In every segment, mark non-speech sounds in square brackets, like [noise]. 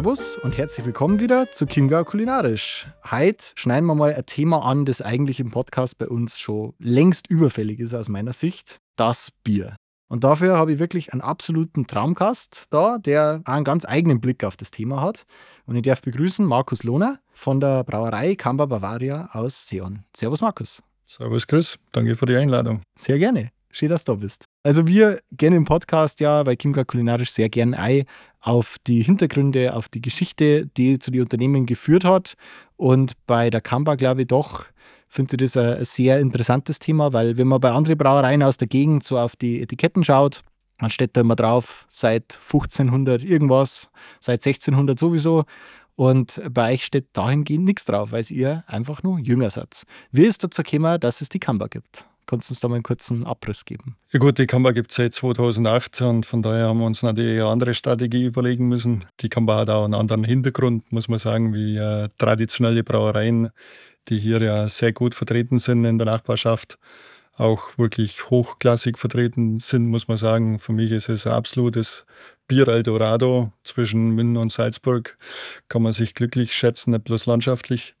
Servus und herzlich willkommen wieder zu Chiemgau Kulinarisch. Heute schneiden wir mal ein Thema an, das eigentlich im Podcast bei uns schon längst überfällig ist aus meiner Sicht. Das Bier. Und dafür habe ich wirklich einen absoluten Traumgast da, der einen ganz eigenen Blick auf das Thema hat. Und ich darf begrüßen Markus Lohner von der Brauerei Kamba Bavaria aus Seon. Servus Markus. Servus Chris, danke für die Einladung. Sehr gerne. Schön, dass du da bist. Also wir gehen im Podcast ja bei Kimka Kulinarisch sehr gern ein auf die Hintergründe, auf die Geschichte, die zu den Unternehmen geführt hat. Und bei der Kamba glaube ich doch, finde ich das ein sehr interessantes Thema, weil wenn man bei anderen Brauereien aus der Gegend so auf die Etiketten schaut, dann steht da immer drauf, seit 1500 irgendwas, seit 1600 sowieso. Und bei euch steht dahingehend nichts drauf, weil ihr einfach nur jünger seid. Wie ist dazu gekommen, dass es die Kamba gibt? Kannst du uns da mal einen kurzen Abriss geben? Ja gut, die Kamba gibt es seit 2008 und von daher haben wir uns natürlich eine andere Strategie überlegen müssen. Die Kamba hat auch einen anderen Hintergrund, muss man sagen, wie äh, traditionelle Brauereien, die hier ja sehr gut vertreten sind in der Nachbarschaft, auch wirklich hochklassig vertreten sind, muss man sagen. Für mich ist es ein absolutes Bier Eldorado zwischen München und Salzburg. Kann man sich glücklich schätzen, nicht bloß landschaftlich.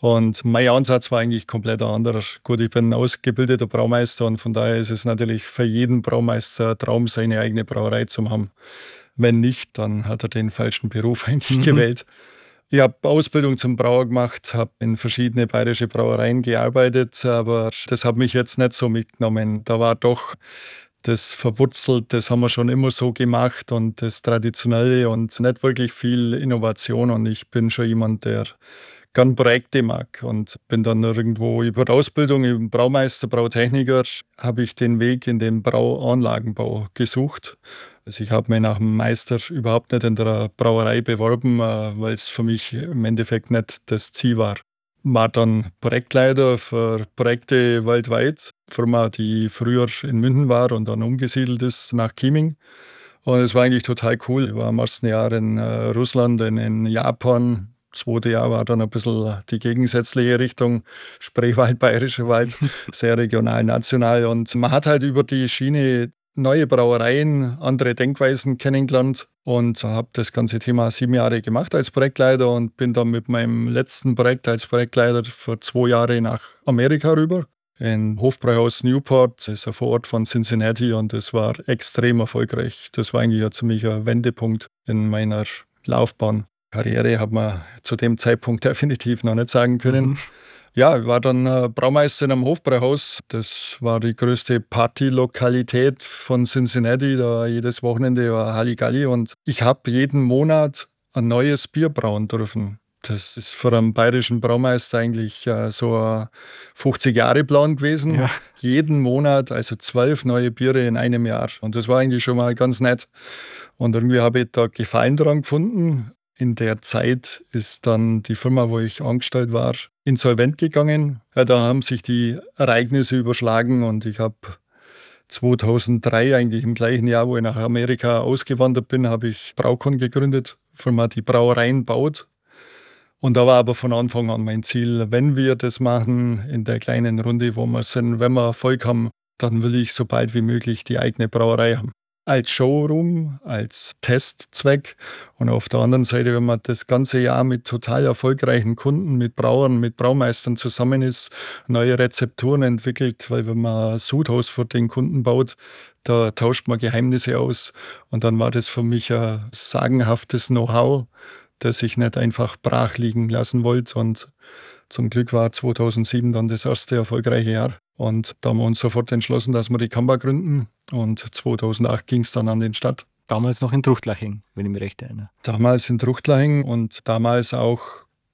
Und mein Ansatz war eigentlich komplett anderer. Gut, ich bin ein ausgebildeter Braumeister und von daher ist es natürlich für jeden Braumeister ein Traum, seine eigene Brauerei zu haben. Wenn nicht, dann hat er den falschen Beruf [laughs] eigentlich mhm. gewählt. Ich habe Ausbildung zum Brauer gemacht, habe in verschiedene bayerische Brauereien gearbeitet, aber das hat mich jetzt nicht so mitgenommen. Da war doch das verwurzelt, das haben wir schon immer so gemacht und das Traditionelle und nicht wirklich viel Innovation. Und ich bin schon jemand, der gern Projekte mag und bin dann irgendwo über Ausbildung im Braumeister, Brautechniker, habe ich den Weg in den Brauanlagenbau gesucht. Also ich habe mich nach dem Meister überhaupt nicht in der Brauerei beworben, äh, weil es für mich im Endeffekt nicht das Ziel war. War dann Projektleiter für Projekte weltweit, Firma, die früher in München war und dann umgesiedelt ist nach Chieming. Und es war eigentlich total cool. Ich war im ersten Jahr in äh, Russland, in, in Japan, zweite Jahr war dann ein bisschen die gegensätzliche Richtung, Spreewald, Bayerischer Wald, [laughs] sehr regional, national. Und man hat halt über die Schiene neue Brauereien, andere Denkweisen kennengelernt und habe das ganze Thema sieben Jahre gemacht als Projektleiter und bin dann mit meinem letzten Projekt als Projektleiter für zwei Jahre nach Amerika rüber. In Hofbräuhaus Newport, das ist ein Vorort von Cincinnati und das war extrem erfolgreich. Das war eigentlich ein ziemlicher Wendepunkt in meiner Laufbahn. Karriere hat man zu dem Zeitpunkt definitiv noch nicht sagen können. Mhm. Ja, ich war dann äh, Braumeister in einem Hofbräuhaus. Das war die größte Partylokalität von Cincinnati. Da war jedes Wochenende war Halligalli und ich habe jeden Monat ein neues Bier brauen dürfen. Das ist für einen bayerischen Braumeister eigentlich äh, so ein 50-Jahre-Plan gewesen. Ja. Jeden Monat, also zwölf neue Biere in einem Jahr. Und das war eigentlich schon mal ganz nett. Und irgendwie habe ich da Gefallen daran gefunden. In der Zeit ist dann die Firma, wo ich angestellt war, insolvent gegangen. Ja, da haben sich die Ereignisse überschlagen und ich habe 2003, eigentlich im gleichen Jahr, wo ich nach Amerika ausgewandert bin, habe ich Braukon gegründet, Firma, die Brauereien baut. Und da war aber von Anfang an mein Ziel, wenn wir das machen, in der kleinen Runde, wo wir sind, wenn wir Erfolg haben, dann will ich so bald wie möglich die eigene Brauerei haben als Showroom, als Testzweck. Und auf der anderen Seite, wenn man das ganze Jahr mit total erfolgreichen Kunden, mit Brauern, mit Braumeistern zusammen ist, neue Rezepturen entwickelt, weil wenn man ein Sudhaus für den Kunden baut, da tauscht man Geheimnisse aus. Und dann war das für mich ein sagenhaftes Know-how, das ich nicht einfach brach liegen lassen wollte. Und zum Glück war 2007 dann das erste erfolgreiche Jahr. Und da haben wir uns sofort entschlossen, dass wir die Kamba gründen. Und 2008 ging es dann an den Start. Damals noch in Truchtlaching, wenn ich mich recht erinnere. Damals in Truchtlaching und damals auch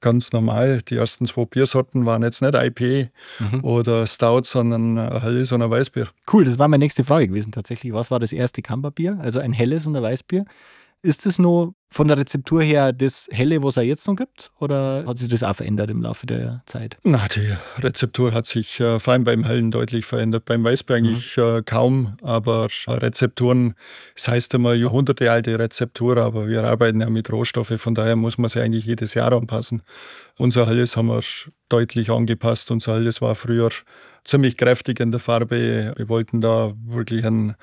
ganz normal. Die ersten zwei Biersorten waren jetzt nicht IPA mhm. oder Stout, sondern ein helles und ein Weißbier. Cool, das war meine nächste Frage gewesen tatsächlich. Was war das erste Kamperbier? Also ein helles und ein Weißbier. Ist das nur von der Rezeptur her das Helle, was er jetzt noch gibt? Oder hat sich das auch verändert im Laufe der Zeit? Na, die Rezeptur hat sich äh, vor allem beim Hellen deutlich verändert. Beim Weißbier mhm. eigentlich äh, kaum, aber Rezepturen, das heißt immer jahrhundertealte Rezeptur, aber wir arbeiten ja mit Rohstoffen, von daher muss man sie eigentlich jedes Jahr anpassen. Unser Helles haben wir deutlich angepasst. Unser Helles war früher ziemlich kräftig in der Farbe. Wir wollten da wirklich einen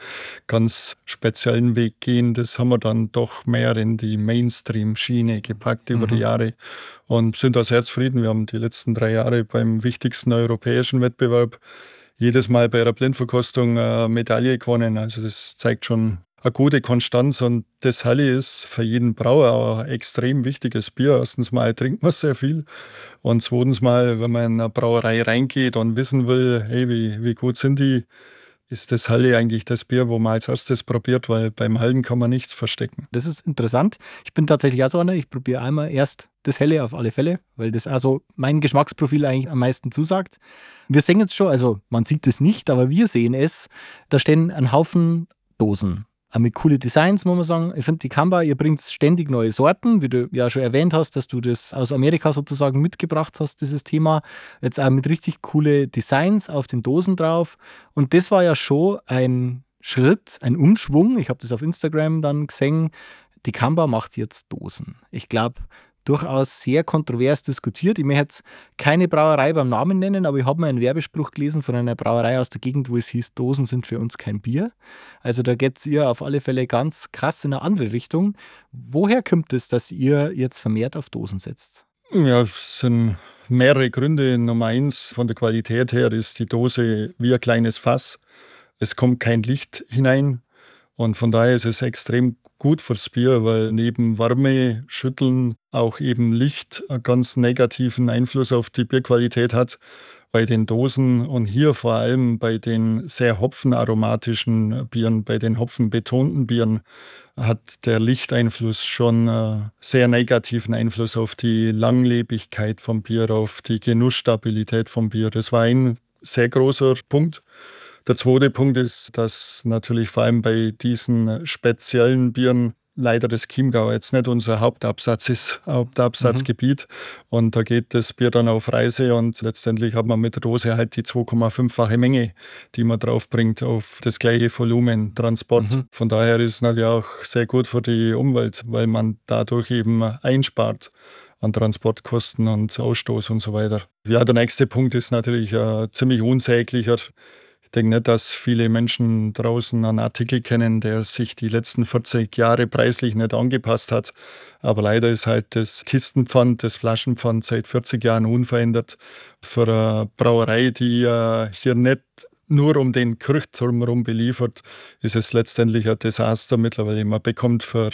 ganz speziellen Weg gehen. Das haben wir dann doch mehr in die Mainstream-Schiene gepackt über mhm. die Jahre und sind da sehr zufrieden. Wir haben die letzten drei Jahre beim wichtigsten europäischen Wettbewerb jedes Mal bei der Blindverkostung eine Medaille gewonnen. Also das zeigt schon eine gute Konstanz und das Halle ist für jeden Brauer ein extrem wichtiges Bier. Erstens mal trinkt man sehr viel und zweitens mal, wenn man in eine Brauerei reingeht und wissen will, hey, wie, wie gut sind die, ist das Halle eigentlich das Bier, wo man als erstes probiert, weil beim Hallen kann man nichts verstecken. Das ist interessant. Ich bin tatsächlich auch so einer. Ich probiere einmal erst das Helle auf alle Fälle, weil das also mein Geschmacksprofil eigentlich am meisten zusagt. Wir sehen jetzt schon, also man sieht es nicht, aber wir sehen es. Da stehen ein Haufen Dosen auch mit coole Designs, muss man sagen. Ich finde, die Kamba, ihr bringt ständig neue Sorten, wie du ja schon erwähnt hast, dass du das aus Amerika sozusagen mitgebracht hast, dieses Thema. Jetzt auch mit richtig coole Designs auf den Dosen drauf. Und das war ja schon ein Schritt, ein Umschwung. Ich habe das auf Instagram dann gesehen. Die Kamba macht jetzt Dosen. Ich glaube, durchaus sehr kontrovers diskutiert. Ich möchte jetzt keine Brauerei beim Namen nennen, aber ich habe mal einen Werbespruch gelesen von einer Brauerei aus der Gegend, wo es hieß, Dosen sind für uns kein Bier. Also da geht es ihr auf alle Fälle ganz krass in eine andere Richtung. Woher kommt es, dass ihr jetzt vermehrt auf Dosen setzt? Ja, es sind mehrere Gründe. Nummer eins, von der Qualität her ist die Dose wie ein kleines Fass. Es kommt kein Licht hinein. Und von daher ist es extrem gut fürs Bier, weil neben Wärme, Schütteln auch eben Licht einen ganz negativen Einfluss auf die Bierqualität hat. Bei den Dosen und hier vor allem bei den sehr hopfenaromatischen Bieren, bei den hopfenbetonten Bieren, hat der Lichteinfluss schon einen sehr negativen Einfluss auf die Langlebigkeit vom Bier, auf die Genussstabilität vom Bier. Das war ein sehr großer Punkt. Der zweite Punkt ist, dass natürlich vor allem bei diesen speziellen Bieren leider das Chiemgau jetzt nicht unser Hauptabsatz ist, Hauptabsatzgebiet. Mhm. Und da geht das Bier dann auf Reise und letztendlich hat man mit der Dose halt die 2,5-fache Menge, die man draufbringt auf das gleiche Volumen Transport. Mhm. Von daher ist es natürlich auch sehr gut für die Umwelt, weil man dadurch eben einspart an Transportkosten und Ausstoß und so weiter. Ja, der nächste Punkt ist natürlich ein ziemlich unsäglicher ich denke nicht, dass viele Menschen draußen einen Artikel kennen, der sich die letzten 40 Jahre preislich nicht angepasst hat. Aber leider ist halt das Kistenpfand, das Flaschenpfand seit 40 Jahren unverändert. Für eine Brauerei, die hier nicht nur um den Kirchturm herum beliefert, ist es letztendlich ein Desaster mittlerweile. Man bekommt für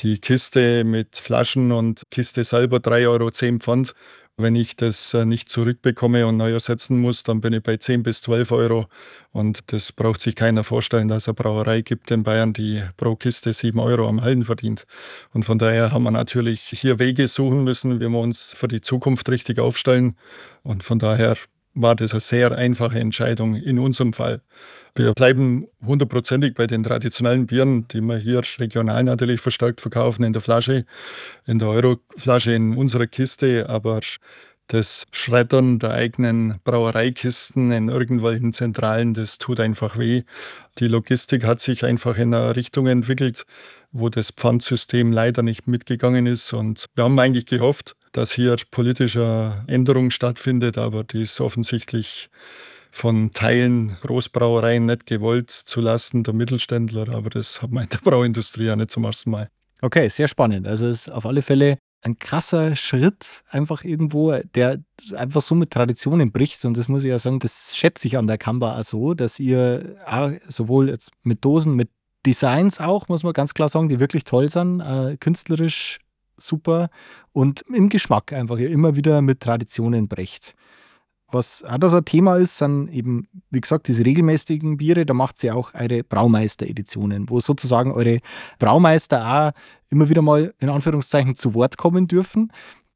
die Kiste mit Flaschen und Kiste selber 3,10 Euro Pfand wenn ich das äh, nicht zurückbekomme und neu ersetzen muss, dann bin ich bei 10 bis 12 Euro. Und das braucht sich keiner vorstellen, dass es eine Brauerei gibt in Bayern, die pro Kiste 7 Euro am Hallen verdient. Und von daher haben wir natürlich hier Wege suchen müssen, wie wir uns für die Zukunft richtig aufstellen. Und von daher war das eine sehr einfache Entscheidung in unserem Fall. Wir bleiben hundertprozentig bei den traditionellen Bieren, die wir hier regional natürlich verstärkt verkaufen in der Flasche, in der Euroflasche in unserer Kiste, aber das Schreddern der eigenen Brauereikisten in irgendwelchen Zentralen, das tut einfach weh. Die Logistik hat sich einfach in eine Richtung entwickelt, wo das Pfandsystem leider nicht mitgegangen ist. Und wir haben eigentlich gehofft, dass hier politische Änderung stattfindet, aber die ist offensichtlich von Teilen Großbrauereien nicht gewollt zu lassen, der Mittelständler, aber das hat man in der Brauindustrie ja nicht zum ersten Mal. Okay, sehr spannend. Also es ist auf alle Fälle ein krasser Schritt einfach irgendwo, der einfach so mit Traditionen bricht. Und das muss ich ja sagen, das schätze ich an der Kamba auch so, dass ihr sowohl jetzt mit Dosen, mit Designs auch, muss man ganz klar sagen, die wirklich toll sind, äh, künstlerisch super und im Geschmack einfach immer wieder mit Traditionen brecht. Was auch das ein Thema ist, sind eben, wie gesagt, diese regelmäßigen Biere. Da macht sie auch eure Braumeister-Editionen, wo sozusagen eure Braumeister auch immer wieder mal in Anführungszeichen zu Wort kommen dürfen.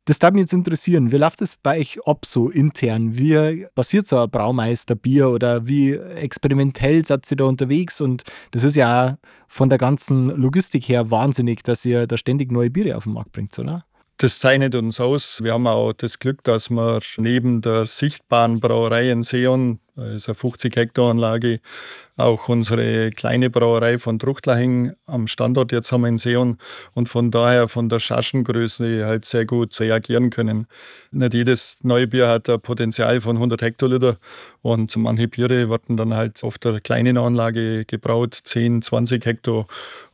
Das darf mich jetzt interessieren. Wie läuft das bei euch ab so intern? Wie passiert so ein Braumeisterbier oder wie experimentell seid ihr da unterwegs? Und das ist ja von der ganzen Logistik her wahnsinnig, dass ihr da ständig neue Biere auf den Markt bringt, oder? Das zeichnet uns aus. Wir haben auch das Glück, dass wir neben der sichtbaren Brauerei in Seon, das ist eine 50 Hektar Anlage, auch unsere kleine Brauerei von Truchtlaching am Standort jetzt haben wir in Seon und von daher von der Schaschengröße halt sehr gut reagieren können. Nicht jedes neue Bier hat ein Potenzial von 100 Hektoliter und manche Biere werden dann halt auf der kleinen Anlage gebraut, 10, 20 Hektar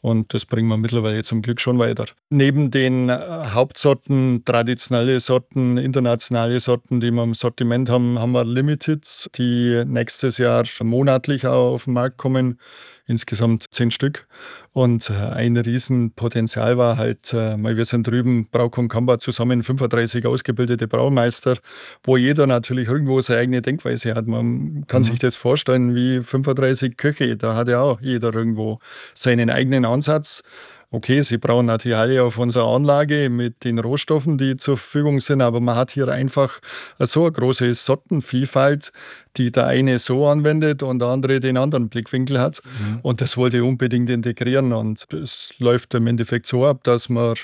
und das bringen wir mittlerweile zum Glück schon weiter. Neben den äh, Hauptsorten, traditionelle Sorten, internationale Sorten, die wir im Sortiment haben, haben wir Limiteds, die nächstes Jahr monatlich auf den Markt kommen insgesamt zehn Stück. Und äh, ein Riesenpotenzial war halt, äh, wir sind drüben, Brauch und Kamba zusammen 35 ausgebildete Braumeister, wo jeder natürlich irgendwo seine eigene Denkweise hat. Man kann mhm. sich das vorstellen wie 35 Köche, da hat ja auch jeder irgendwo seinen eigenen Ansatz. Okay, sie brauchen natürlich alle auf unserer Anlage mit den Rohstoffen, die zur Verfügung sind, aber man hat hier einfach so eine große Sortenvielfalt, die der eine so anwendet und der andere den anderen Blickwinkel hat. Mhm. Und das wollte ich unbedingt integrieren. Und es läuft im Endeffekt so ab, dass wir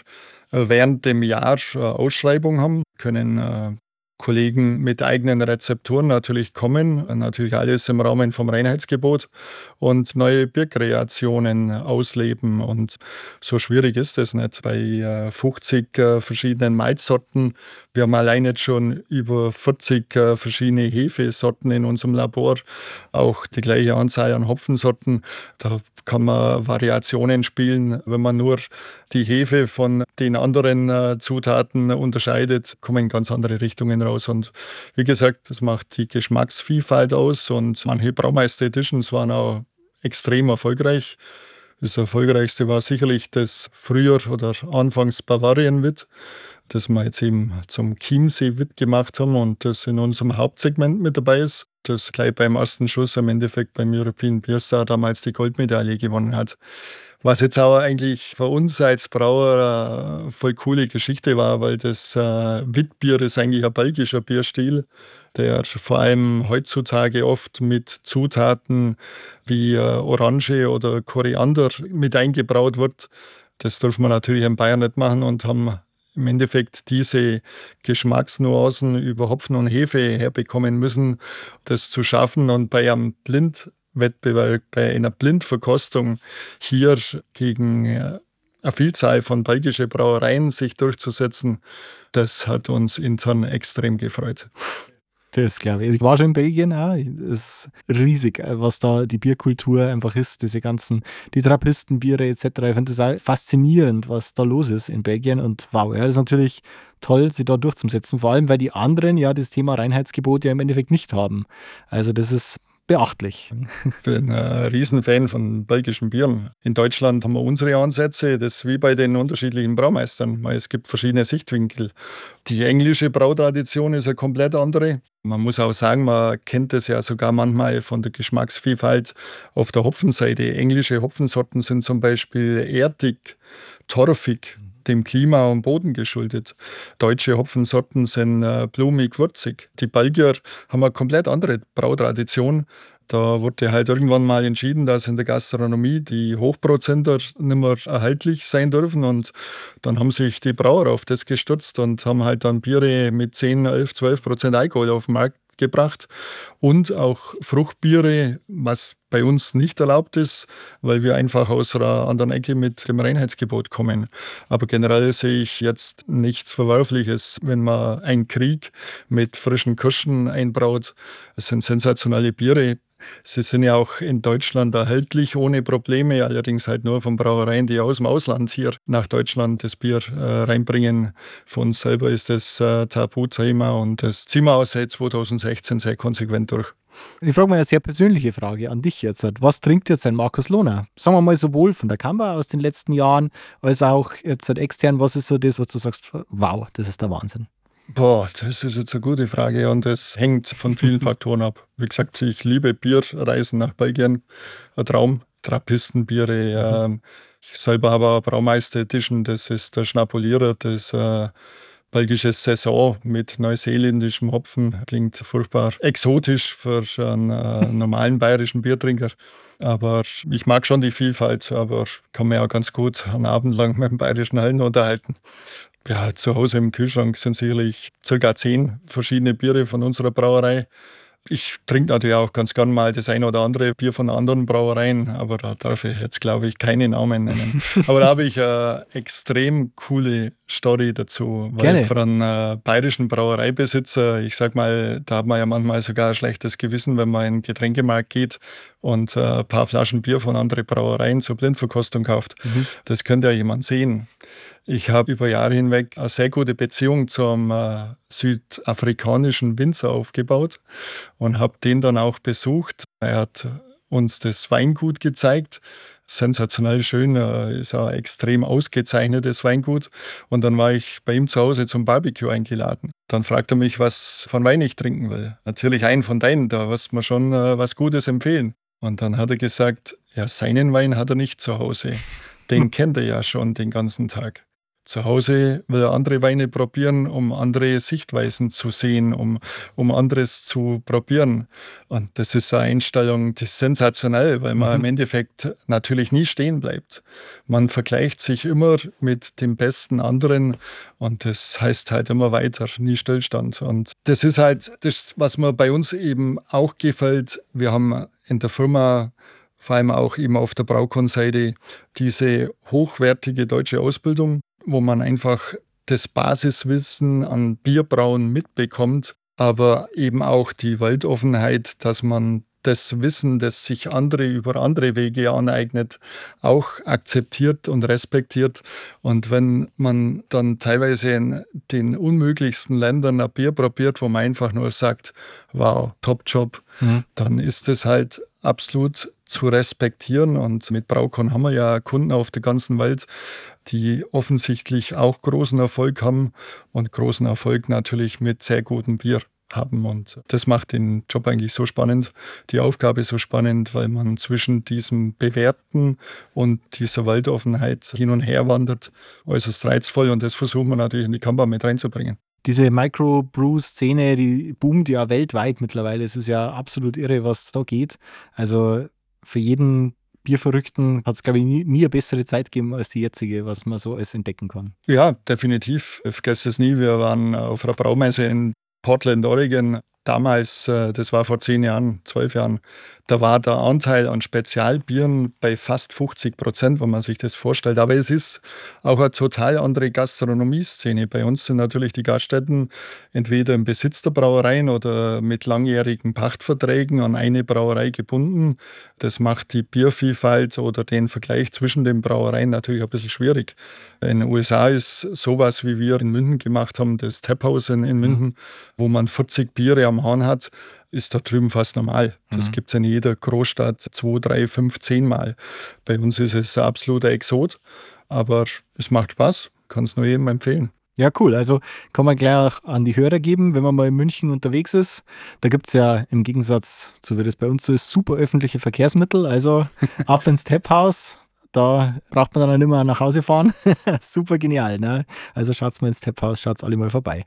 während dem Jahr Ausschreibung haben, können äh, Kollegen mit eigenen Rezepturen natürlich kommen, natürlich alles im Rahmen vom Reinheitsgebot und neue Bierkreationen ausleben. Und so schwierig ist es nicht. Bei 50 äh, äh, verschiedenen Malzsorten, wir haben allein jetzt schon über 40 äh, verschiedene Hefesorten in unserem Labor, auch die gleiche Anzahl an Hopfensorten. Da kann man Variationen spielen. Wenn man nur die Hefe von den anderen Zutaten unterscheidet, kommen ganz andere Richtungen raus raus. Und wie gesagt, das macht die Geschmacksvielfalt aus und manche Braumeister Editions waren auch extrem erfolgreich. Das erfolgreichste war sicherlich das Frühjahr oder anfangs Bavarian-Wit, das wir jetzt eben zum Chiemsee-Wit gemacht haben und das in unserem Hauptsegment mit dabei ist, das gleich beim ersten Schuss im Endeffekt beim European Beer Star damals die Goldmedaille gewonnen hat. Was jetzt auch eigentlich für uns als Brauer eine voll coole Geschichte war, weil das äh, Witbier ist eigentlich ein belgischer Bierstil, der vor allem heutzutage oft mit Zutaten wie äh, Orange oder Koriander mit eingebraut wird. Das dürfen wir natürlich in Bayern nicht machen und haben im Endeffekt diese Geschmacksnuancen über Hopfen und Hefe herbekommen müssen, das zu schaffen. Und bei einem Blind Wettbewerb bei einer Blindverkostung hier gegen äh, eine Vielzahl von belgischen Brauereien sich durchzusetzen, das hat uns intern extrem gefreut. Das glaube ich. Ich war schon in Belgien auch. Es ist riesig, äh, was da die Bierkultur einfach ist. Diese ganzen, die Trappistenbiere etc. Ich finde das auch faszinierend, was da los ist in Belgien. Und wow, ja, das ist natürlich toll, sie da durchzusetzen. Vor allem, weil die anderen ja das Thema Reinheitsgebot ja im Endeffekt nicht haben. Also das ist beachtlich. Ich bin ein Riesenfan von belgischen Bieren. In Deutschland haben wir unsere Ansätze, das ist wie bei den unterschiedlichen Braumeistern. Es gibt verschiedene Sichtwinkel. Die englische Brautradition ist eine komplett andere. Man muss auch sagen, man kennt es ja sogar manchmal von der Geschmacksvielfalt auf der Hopfenseite. Englische Hopfensorten sind zum Beispiel erdig, torfig dem Klima und Boden geschuldet. Deutsche Hopfensorten sind äh, blumig, würzig. Die Belgier haben eine komplett andere Brautradition. Da wurde halt irgendwann mal entschieden, dass in der Gastronomie die Hochprozenter nicht mehr erhaltlich sein dürfen. Und dann haben sich die Brauer auf das gestürzt und haben halt dann Biere mit 10, 11, 12 Prozent Alkohol auf den Markt gebracht und auch Fruchtbiere, was bei uns nicht erlaubt ist, weil wir einfach aus einer anderen Ecke mit dem Reinheitsgebot kommen. Aber generell sehe ich jetzt nichts Verwerfliches, wenn man einen Krieg mit frischen Kirschen einbraut. Es sind sensationelle Biere. Sie sind ja auch in Deutschland erhältlich ohne Probleme, allerdings halt nur von Brauereien, die aus dem Ausland hier nach Deutschland das Bier äh, reinbringen. Für uns selber ist das äh, Tabuthema und das ziehen wir auch seit 2016 sehr konsequent durch. Ich frage mal eine sehr persönliche Frage an dich jetzt. Was trinkt jetzt ein Markus Lohner? Sagen wir mal sowohl von der Kamera aus den letzten Jahren als auch jetzt extern. Was ist so das, was du sagst, wow, das ist der Wahnsinn? Boah, das ist jetzt eine gute Frage und das hängt von vielen [laughs] Faktoren ab. Wie gesagt, ich liebe Bierreisen nach Belgien, ein Traum, Trappistenbiere. Mhm. Äh, ich selber habe auch Braumeister Edition, das ist der Schnapolierer, das äh, belgische Saison mit neuseeländischem Hopfen. Klingt furchtbar exotisch für einen äh, [laughs] normalen bayerischen Biertrinker. Aber ich mag schon die Vielfalt, aber kann mir auch ganz gut einen Abend lang mit dem bayerischen Hallen unterhalten. Ja, zu Hause im Kühlschrank sind sicherlich circa zehn verschiedene Biere von unserer Brauerei. Ich trinke natürlich auch ganz gern mal das eine oder andere Bier von anderen Brauereien, aber da darf ich jetzt, glaube ich, keine Namen nennen. [laughs] aber da habe ich eine extrem coole Story dazu, weil Gerne. für einen äh, bayerischen Brauereibesitzer, ich sag mal, da hat man ja manchmal sogar ein schlechtes Gewissen, wenn man in den Getränkemarkt geht und äh, ein paar Flaschen Bier von anderen Brauereien zur Blindverkostung kauft. Mhm. Das könnte ja jemand sehen. Ich habe über Jahre hinweg eine sehr gute Beziehung zum äh, südafrikanischen Winzer aufgebaut und habe den dann auch besucht. Er hat uns das Weingut gezeigt. Sensationell schön, äh, ist ein extrem ausgezeichnetes Weingut. Und dann war ich bei ihm zu Hause zum Barbecue eingeladen. Dann fragt er mich, was von Wein ich trinken will. Natürlich einen von deinen, da wirst mir schon äh, was Gutes empfehlen. Und dann hat er gesagt, ja, seinen Wein hat er nicht zu Hause. Den kennt er ja schon den ganzen Tag. Zu Hause will er andere Weine probieren, um andere Sichtweisen zu sehen, um, um anderes zu probieren. Und das ist eine Einstellung, die ist sensationell, weil man mhm. im Endeffekt natürlich nie stehen bleibt. Man vergleicht sich immer mit dem besten anderen und das heißt halt immer weiter, nie Stillstand. Und das ist halt das, was mir bei uns eben auch gefällt. Wir haben in der Firma vor allem auch eben auf der Braukon-Seite diese hochwertige deutsche Ausbildung wo man einfach das Basiswissen an Bierbrauen mitbekommt, aber eben auch die Weltoffenheit, dass man das Wissen, das sich andere über andere Wege aneignet, auch akzeptiert und respektiert. Und wenn man dann teilweise in den unmöglichsten Ländern ein Bier probiert, wo man einfach nur sagt, wow, top Job, mhm. dann ist es halt absolut zu respektieren. Und mit Braukon haben wir ja Kunden auf der ganzen Welt, die offensichtlich auch großen Erfolg haben und großen Erfolg natürlich mit sehr gutem Bier haben. Und das macht den Job eigentlich so spannend, die Aufgabe so spannend, weil man zwischen diesem Bewerten und dieser Weltoffenheit hin und her wandert. Äußerst reizvoll und das versuchen wir natürlich in die Kamera mit reinzubringen. Diese Microbrew-Szene, die boomt ja weltweit mittlerweile. Es ist ja absolut irre, was da geht. Also für jeden Bierverrückten hat es, glaube ich, nie, nie, eine bessere Zeit gegeben als die jetzige, was man so alles entdecken kann. Ja, definitiv. Ich vergesse es nie. Wir waren auf einer Braumesse in Portland, Oregon damals, äh, das war vor zehn Jahren, zwölf Jahren, da war der Anteil an Spezialbieren bei fast 50 Prozent, wenn man sich das vorstellt. Aber es ist auch eine total andere Gastronomieszene. Bei uns sind natürlich die Gaststätten entweder im Besitz der Brauereien oder mit langjährigen Pachtverträgen an eine Brauerei gebunden. Das macht die Biervielfalt oder den Vergleich zwischen den Brauereien natürlich ein bisschen schwierig. In den USA ist sowas, wie wir in München gemacht haben, das Taphouse in, München, mhm. wo man 40 Biere am Hahn hat, ist da drüben fast normal. Das mhm. gibt es in jeder Großstadt zwei, drei, fünf, zehn Mal. Bei uns ist es ein absoluter Exot, aber es macht Spaß, kann es nur jedem empfehlen. Ja, cool. Also kann man gleich auch an die Hörer geben, wenn man mal in München unterwegs ist. Da gibt es ja im Gegensatz zu wie das bei uns so ist, super öffentliche Verkehrsmittel. Also [laughs] ab ins Taphouse. Da braucht man dann nicht mehr nach Hause fahren. [laughs] super genial. Ne? Also schaut mal ins Taphouse, schaut alle mal vorbei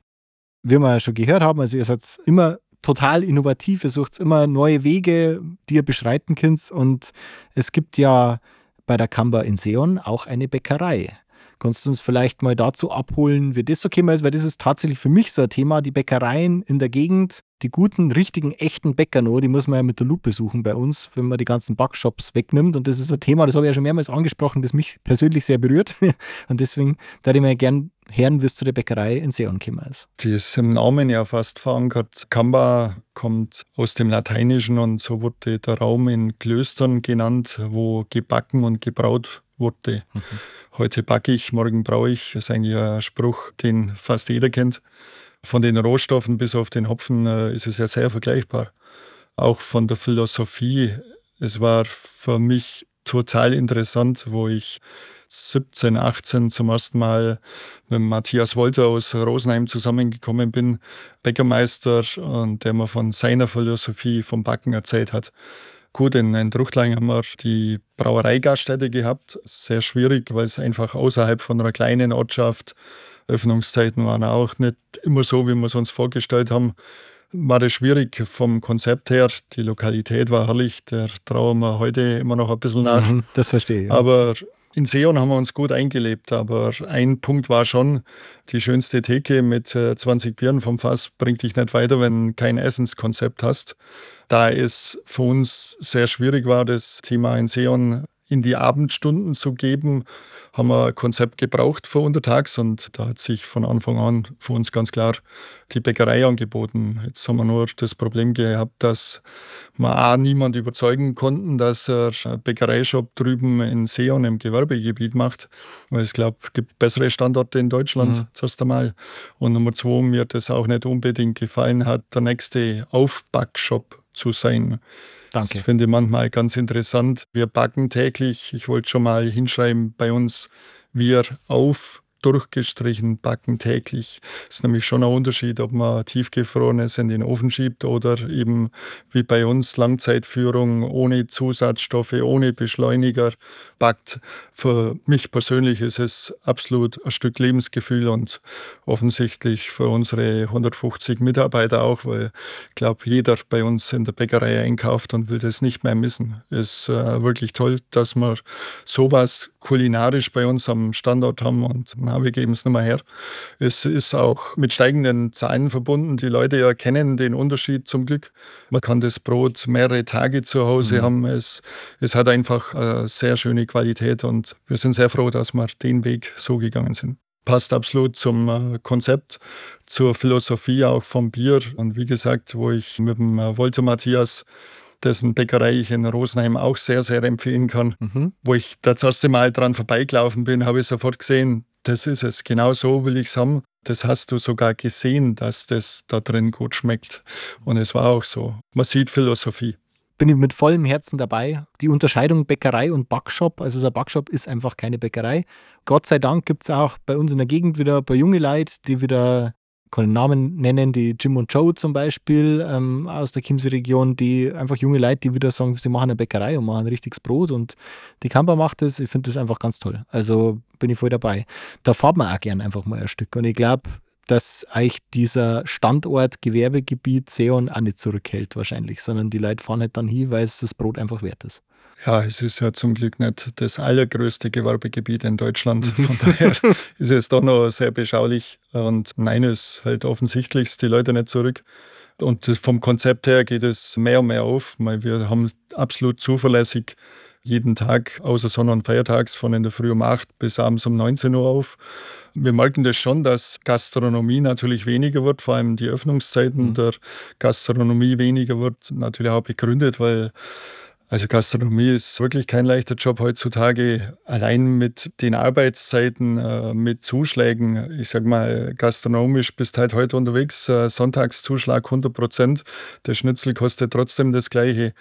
wie wir ja schon gehört haben, also ihr seid immer total innovativ, ihr sucht immer neue Wege, die ihr beschreiten könnt. Und es gibt ja bei der Kamba in Seon auch eine Bäckerei. Kannst du uns vielleicht mal dazu abholen, wie das so käme? Weil das ist tatsächlich für mich so ein Thema. Die Bäckereien in der Gegend, die guten, richtigen, echten Bäcker noch, die muss man ja mit der Lupe suchen bei uns, wenn man die ganzen Backshops wegnimmt. Und das ist ein Thema, das habe ich ja schon mehrmals angesprochen, das mich persönlich sehr berührt. [laughs] Und deswegen würde ich mir gerne hören, wie es zu der Bäckerei in Seon gekommen ist. Die ist im Namen ja fast verankert. Kamba kommt aus dem Lateinischen und so wurde der Raum in Klöstern genannt, wo gebacken und gebraut wurde. Mhm. Heute backe ich, morgen braue ich. Das ist eigentlich ein Spruch, den fast jeder kennt. Von den Rohstoffen bis auf den Hopfen äh, ist es ja sehr vergleichbar. Auch von der Philosophie. Es war für mich total interessant, wo ich 17, 18 zum ersten Mal mit Matthias Wolter aus Rosenheim zusammengekommen bin, Bäckermeister, und der mir von seiner Philosophie vom Backen erzählt hat. Gut, in, in Druchtlein haben wir die Brauereigaststätte gehabt. Sehr schwierig, weil es einfach außerhalb von einer kleinen Ortschaft Öffnungszeiten waren auch nicht immer so, wie wir es uns vorgestellt haben. War das schwierig vom Konzept her. Die Lokalität war herrlich, der trauen wir heute immer noch ein bisschen nach. Mhm, das verstehe ich. Ja. Aber in Seon haben wir uns gut eingelebt, aber ein Punkt war schon, die schönste Theke mit 20 äh, Bieren vom Fass bringt dich nicht weiter, wenn kein Essenskonzept hast. Da es für uns sehr schwierig war, das Thema in Seon in die Abendstunden zu geben, haben wir ein Konzept gebraucht für untertags und da hat sich von Anfang an für uns ganz klar die Bäckerei angeboten. Jetzt haben wir nur das Problem gehabt, dass wir auch niemand überzeugen konnten, dass er einen Bäckereishop drüben in Seon im Gewerbegebiet macht, weil ich glaube, es gibt bessere Standorte in Deutschland mhm. zuerst einmal. Und Nummer zwei, mir das auch nicht unbedingt gefallen hat, der nächste Aufbackshop zu sein. Danke. Das finde ich manchmal ganz interessant. Wir backen täglich. Ich wollte schon mal hinschreiben bei uns, wir auf durchgestrichen backen täglich. Es ist nämlich schon ein Unterschied, ob man tiefgefrorenes in den Ofen schiebt oder eben wie bei uns Langzeitführung ohne Zusatzstoffe, ohne Beschleuniger backt. Für mich persönlich ist es absolut ein Stück Lebensgefühl und offensichtlich für unsere 150 Mitarbeiter auch, weil ich glaube, jeder bei uns in der Bäckerei einkauft und will das nicht mehr missen. Es ist äh, wirklich toll, dass wir sowas kulinarisch bei uns am Standort haben und na, wir geben es nicht mehr her. Es ist auch mit steigenden Zahlen verbunden. Die Leute erkennen den Unterschied zum Glück. Man kann das Brot mehrere Tage zu Hause mhm. haben. Es, es hat einfach eine sehr schöne Qualität und wir sind sehr froh, dass wir den Weg so gegangen sind passt absolut zum äh, Konzept, zur Philosophie auch vom Bier. Und wie gesagt, wo ich mit dem äh, Wolter Matthias dessen Bäckerei ich in Rosenheim auch sehr, sehr empfehlen kann. Mhm. Wo ich das erste Mal dran vorbeigelaufen bin, habe ich sofort gesehen, das ist es. Genau so will ich es haben. Das hast du sogar gesehen, dass das da drin gut schmeckt. Und es war auch so. Man sieht Philosophie. Bin ich mit vollem Herzen dabei. Die Unterscheidung Bäckerei und Backshop, also so ein Backshop ist einfach keine Bäckerei. Gott sei Dank gibt es auch bei uns in der Gegend wieder ein paar junge Leute, die wieder kann Namen nennen, die Jim und Joe zum Beispiel ähm, aus der Chiemsee-Region, die einfach junge Leute, die wieder sagen, sie machen eine Bäckerei und machen richtiges Brot und die Kamper macht das. Ich finde das einfach ganz toll. Also bin ich voll dabei. Da fahrt man auch gern einfach mal ein Stück. Und ich glaube, dass eigentlich dieser Standort Gewerbegebiet Seon auch nicht zurückhält wahrscheinlich, sondern die Leute fahren halt dann hin, weil es das Brot einfach wert ist. Ja, es ist ja zum Glück nicht das allergrößte Gewerbegebiet in Deutschland. Mhm. Von daher [laughs] ist es doch noch sehr beschaulich. Und nein, es ist halt offensichtlich die Leute nicht zurück. Und vom Konzept her geht es mehr und mehr auf, wir haben absolut zuverlässig jeden Tag, außer Sonn- und Feiertags, von in der Früh um 8 bis abends um 19 Uhr auf. Wir merken das schon, dass Gastronomie natürlich weniger wird, vor allem die Öffnungszeiten mhm. der Gastronomie weniger wird, natürlich auch begründet, weil also Gastronomie ist wirklich kein leichter Job heutzutage. Allein mit den Arbeitszeiten, äh, mit Zuschlägen. Ich sag mal, gastronomisch bist halt heute unterwegs. Äh, Sonntagszuschlag 100 Prozent. Der Schnitzel kostet trotzdem das Gleiche.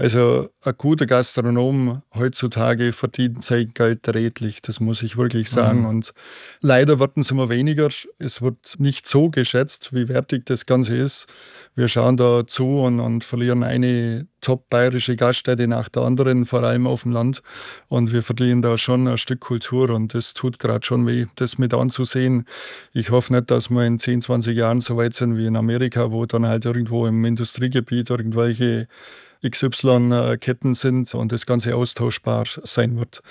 Also ein guter Gastronom heutzutage verdient sein Geld redlich, das muss ich wirklich sagen. Mhm. Und leider werden es immer weniger. Es wird nicht so geschätzt, wie wertig das Ganze ist. Wir schauen da zu und, und verlieren eine top bayerische Gaststätte nach der anderen, vor allem auf dem Land. Und wir verlieren da schon ein Stück Kultur und das tut gerade schon weh, das mit anzusehen. Ich hoffe nicht, dass wir in 10, 20 Jahren so weit sind wie in Amerika, wo dann halt irgendwo im Industriegebiet irgendwelche XY-Ketten sind und das Ganze austauschbar sein wird.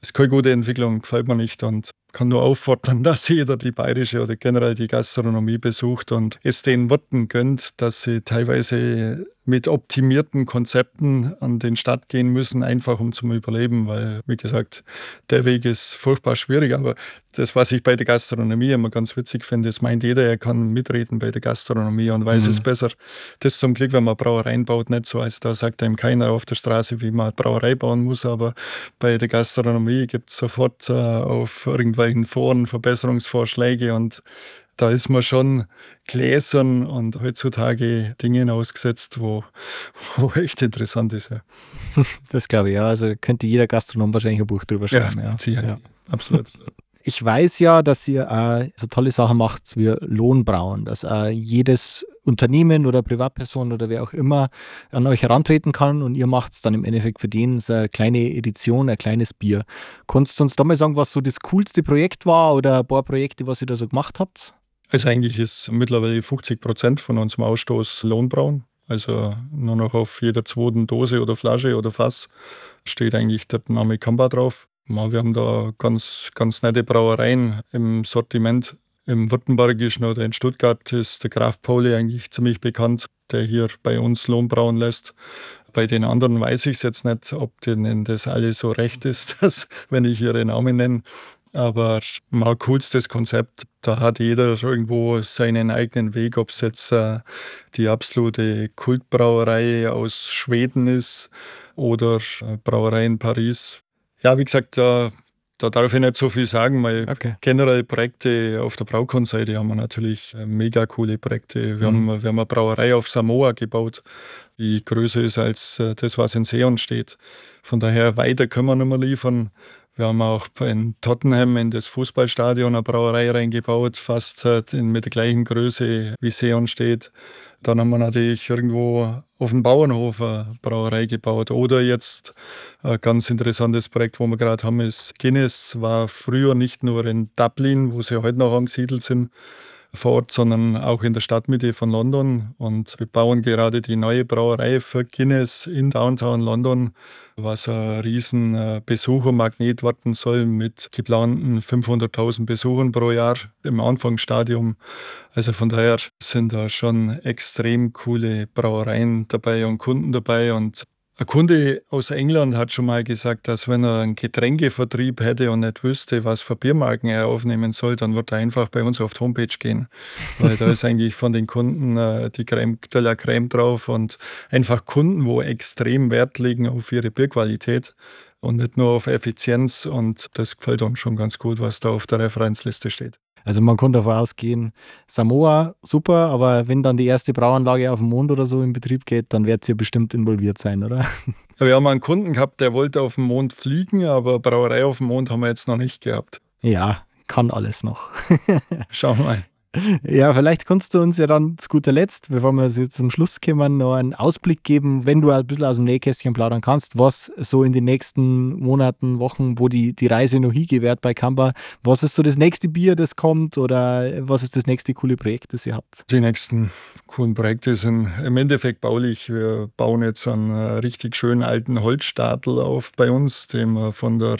Das ist keine gute Entwicklung, gefällt mir nicht und kann nur auffordern, [laughs] dass jeder die bayerische oder generell die Gastronomie besucht und es den Wirten gönnt, dass sie teilweise mit optimierten Konzepten an den Start gehen müssen, einfach um zum Überleben, weil, wie gesagt, der Weg ist furchtbar schwierig. Aber das, was ich bei der Gastronomie immer ganz witzig finde, ist, meint jeder, er kann mitreden bei der Gastronomie und weiß mhm. es besser. Das ist zum Glück, wenn man Brauereien baut, nicht so, als da sagt einem keiner auf der Straße, wie man Brauerei bauen muss, aber bei der Gastronomie gibt es sofort äh, auf irgendwelchen Foren Verbesserungsvorschläge und da ist man schon gläsern und heutzutage Dinge ausgesetzt, wo, [laughs] wo echt interessant ist. Ja. [laughs] Das glaube ich, ja. Also könnte jeder Gastronom wahrscheinlich ein Buch drüber schreiben. Ja, ja. ja. absolut. [laughs] Ich weiß ja, dass ihr äh, so tolle Sachen macht wie Lohnbrauen, dass äh, jedes Unternehmen oder Privatperson oder wer auch immer an euch herantreten kann und ihr macht es dann im Endeffekt für den so eine kleine Edition, ein kleines Bier. Kannst du uns da mal sagen, was so das coolste Projekt war oder ein paar Projekte, was ihr da so gemacht habt? Also eigentlich ist mittlerweile 50 Prozent von unserem Ausstoß Lohnbraun. Also nur noch auf jeder zweiten Dose oder Flasche oder Fass steht eigentlich der Name Kamba drauf. Wir haben da ganz, ganz nette Brauereien im Sortiment. Im Württembergischen oder in Stuttgart ist der Graf Pauli eigentlich ziemlich bekannt, der hier bei uns Lohn brauen lässt. Bei den anderen weiß ich es jetzt nicht, ob denen das alles so recht ist, [laughs] dass, wenn ich ihre Namen nenne. Aber mal coolstes Konzept. Da hat jeder irgendwo seinen eigenen Weg, ob es jetzt äh, die absolute Kultbrauerei aus Schweden ist oder äh, Brauerei in Paris. Ja, wie gesagt, da, da darf ich nicht so viel sagen, weil okay. generell Projekte auf der Braukon-Seite haben wir natürlich äh, mega coole Projekte. Wir, mhm. haben, wir haben eine Brauerei auf Samoa gebaut, die größer ist als äh, das, was in Seon steht. Von daher weiter können wir nicht mehr liefern. Wir haben auch in Tottenham in das Fußballstadion eine Brauerei reingebaut, fast äh, mit der gleichen Größe wie Seon steht. Dann haben wir natürlich irgendwo auf dem Bauernhof eine Brauerei gebaut. Oder jetzt ein ganz interessantes Projekt, wo wir gerade haben, ist Guinness war früher nicht nur in Dublin, wo sie heute noch angesiedelt sind, vor Ort, sondern auch in der Stadtmitte von London. Und wir bauen gerade die neue Brauerei für Guinness in Downtown London, was ein riesen äh, Besuchermagnet werden soll mit geplanten 500.000 Besuchern pro Jahr im Anfangsstadium. Also von daher sind da schon extrem coole Brauereien dabei und Kunden dabei und ein Kunde aus England hat schon mal gesagt, dass wenn er einen Getränkevertrieb hätte und nicht wüsste, was für Biermarken er aufnehmen soll, dann würde er einfach bei uns auf die Homepage gehen. Weil da ist eigentlich von den Kunden äh, die Creme de la Creme drauf und einfach Kunden, wo extrem Wert legen auf ihre Bierqualität und nicht nur auf Effizienz. Und das gefällt uns schon ganz gut, was da auf der Referenzliste steht. Also man konnte davon ausgehen, Samoa super, aber wenn dann die erste Brauanlage auf dem Mond oder so in Betrieb geht, dann wird sie ja bestimmt involviert sein, oder? [laughs] wir haben einen Kunden gehabt, der wollte auf dem Mond fliegen, aber Brauerei auf dem Mond haben wir jetzt noch nicht gehabt. Ja, kann alles noch. [laughs] Schauen wir mal. Ja, vielleicht kannst du uns ja dann zu guter Letzt, bevor wir jetzt zum Schluss kommen, noch einen Ausblick geben, wenn du ein bisschen aus dem Nähkästchen plaudern kannst, was so in den nächsten Monaten, Wochen, wo die, die Reise noch hingewährt bei Kamba, was ist so das nächste Bier, das kommt oder was ist das nächste coole Projekt, das ihr habt? Die nächsten coolen Projekte sind im Endeffekt baulich. Wir bauen jetzt einen äh, richtig schönen alten Holzstadel auf bei uns, den wir von der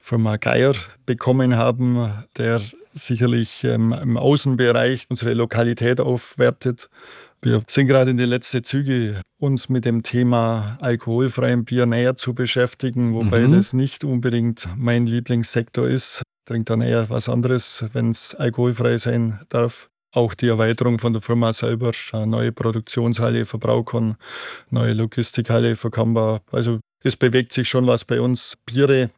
Firma Geier bekommen haben, der sicherlich ähm, im Außenbereich unsere Lokalität aufwertet. Wir sind gerade in den letzten Züge, uns mit dem Thema alkoholfreiem Bier näher zu beschäftigen, wobei mhm. das nicht unbedingt mein Lieblingssektor ist. Trinkt dann eher was anderes, wenn es alkoholfrei sein darf. Auch die Erweiterung von der Firma selber, neue Produktionshalle für Braukon, neue Logistikhalle für Kamba. Also es bewegt sich schon was bei uns. Biere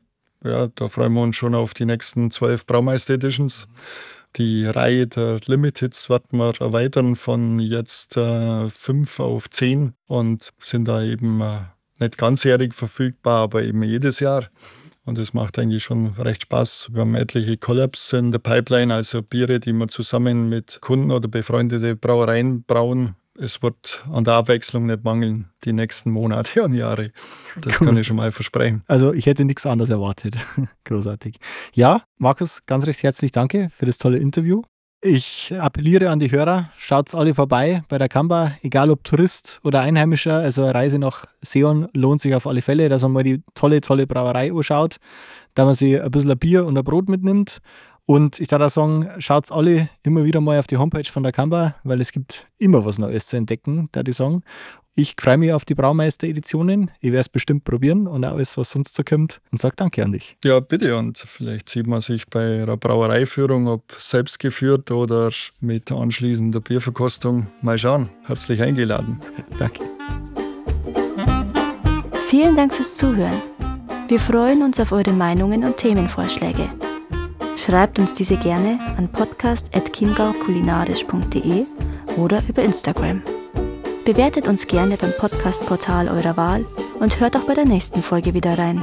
ja, da freuen wir uns schon auf die nächsten zwölf Braumeister Editions. Die Reihe der Limiteds werden wir erweitern von jetzt äh, fünf auf zehn und sind da eben äh, nicht ganzjährig verfügbar, aber eben jedes Jahr. Und es macht eigentlich schon recht Spaß. Wir haben etliche Collabs in der Pipeline, also Biere, die wir zusammen mit Kunden oder befreundete Brauereien brauen es wird an der Abwechslung nicht mangeln, die nächsten Monate und Jahre. Das cool. kann ich schon mal versprechen. Also ich hätte nichts anderes erwartet. [laughs] Großartig. Ja, Markus, ganz recht herzlich danke für das tolle Interview. Ich appelliere an die Hörer, schaut alle vorbei bei der Kamba, egal ob Tourist oder Einheimischer. Also eine Reise nach Seon lohnt sich auf alle Fälle, dass man mal die tolle, tolle Brauerei anschaut, da man sich ein bisschen ein Bier und ein Brot mitnimmt und ich darf auch sagen, schaut alle immer wieder mal auf die Homepage von der Kamba, weil es gibt immer was Neues zu entdecken, da die sagen. Ich freue mich auf die Braumeister-Editionen. Ich werde es bestimmt probieren und alles, was sonst so kommt. Und sage Danke an dich. Ja, bitte. Und vielleicht sieht man sich bei einer Brauereiführung, ob selbst geführt oder mit anschließender Bierverkostung. Mal schauen. Herzlich eingeladen. Danke. Vielen Dank fürs Zuhören. Wir freuen uns auf eure Meinungen und Themenvorschläge. Schreibt uns diese gerne an podcast.chiemgaukulinarisch.de oder über Instagram. Bewertet uns gerne beim Podcastportal eurer Wahl und hört auch bei der nächsten Folge wieder rein.